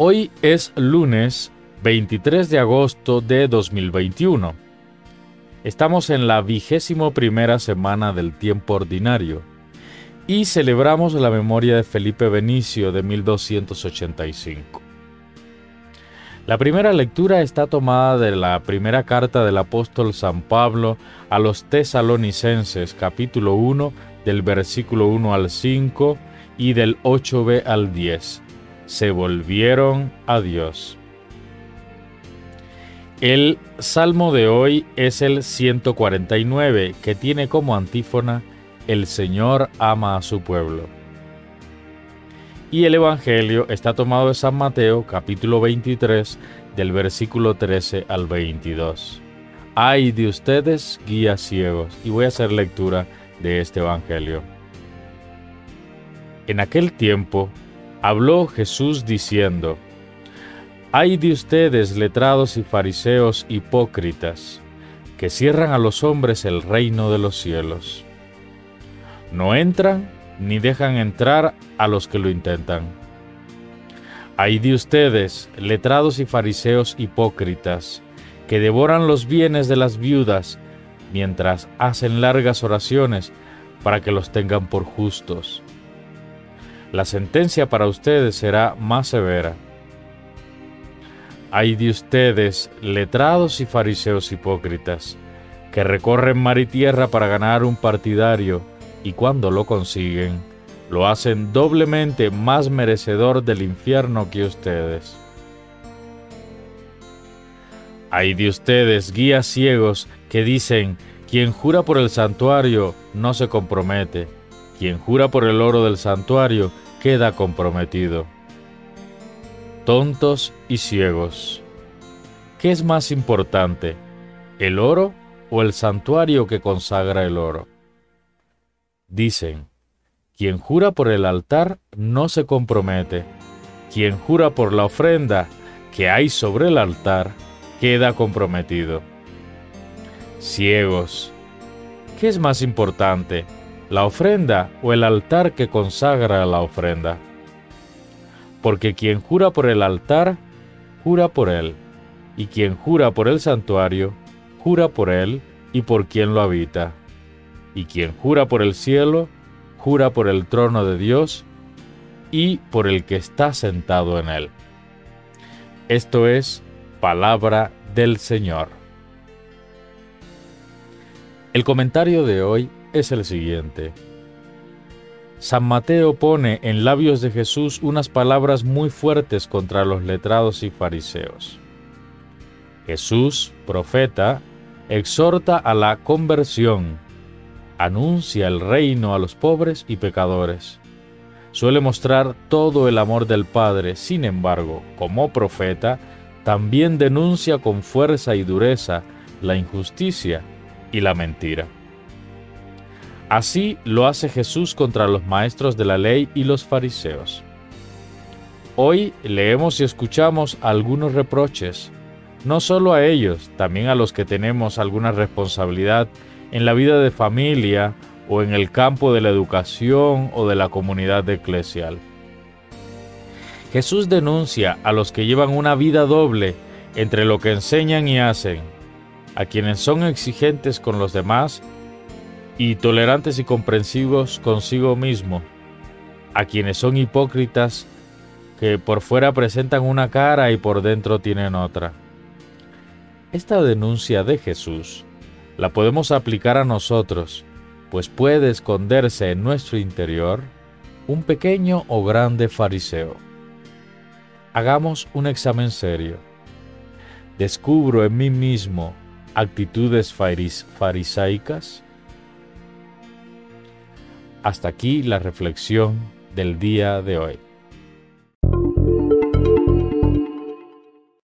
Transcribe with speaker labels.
Speaker 1: Hoy es lunes 23 de agosto de 2021. Estamos en la vigésimo primera semana del tiempo ordinario y celebramos la memoria de Felipe Benicio de 1285. La primera lectura está tomada de la primera carta del apóstol San Pablo a los tesalonicenses capítulo 1 del versículo 1 al 5 y del 8b al 10 se volvieron a Dios. El salmo de hoy es el 149, que tiene como antífona El Señor ama a su pueblo. Y el Evangelio está tomado de San Mateo capítulo 23 del versículo 13 al 22. Ay de ustedes, guías ciegos, y voy a hacer lectura de este Evangelio. En aquel tiempo, habló Jesús diciendo, Hay de ustedes letrados y fariseos hipócritas, que cierran a los hombres el reino de los cielos. No entran ni dejan entrar a los que lo intentan. Hay de ustedes, letrados y fariseos hipócritas, que devoran los bienes de las viudas, mientras hacen largas oraciones para que los tengan por justos la sentencia para ustedes será más severa. Hay de ustedes, letrados y fariseos hipócritas, que recorren mar y tierra para ganar un partidario, y cuando lo consiguen, lo hacen doblemente más merecedor del infierno que ustedes. Hay de ustedes, guías ciegos, que dicen, quien jura por el santuario no se compromete, quien jura por el oro del santuario queda comprometido. Tontos y ciegos. ¿Qué es más importante, el oro o el santuario que consagra el oro? Dicen, quien jura por el altar no se compromete, quien jura por la ofrenda que hay sobre el altar queda comprometido. Ciegos. ¿Qué es más importante, la ofrenda o el altar que consagra la ofrenda. Porque quien jura por el altar, jura por él, y quien jura por el santuario, jura por él y por quien lo habita. Y quien jura por el cielo, jura por el trono de Dios y por el que está sentado en él. Esto es palabra del Señor. El comentario de hoy es el siguiente. San Mateo pone en labios de Jesús unas palabras muy fuertes contra los letrados y fariseos. Jesús, profeta, exhorta a la conversión, anuncia el reino a los pobres y pecadores. Suele mostrar todo el amor del Padre, sin embargo, como profeta, también denuncia con fuerza y dureza la injusticia y la mentira. Así lo hace Jesús contra los maestros de la ley y los fariseos. Hoy leemos y escuchamos algunos reproches, no solo a ellos, también a los que tenemos alguna responsabilidad en la vida de familia o en el campo de la educación o de la comunidad eclesial. Jesús denuncia a los que llevan una vida doble entre lo que enseñan y hacen, a quienes son exigentes con los demás y tolerantes y comprensivos consigo mismo, a quienes son hipócritas que por fuera presentan una cara y por dentro tienen otra. Esta denuncia de Jesús la podemos aplicar a nosotros, pues puede esconderse en nuestro interior un pequeño o grande fariseo. Hagamos un examen serio. ¿Descubro en mí mismo actitudes farisaicas? Hasta aquí la reflexión del día de hoy.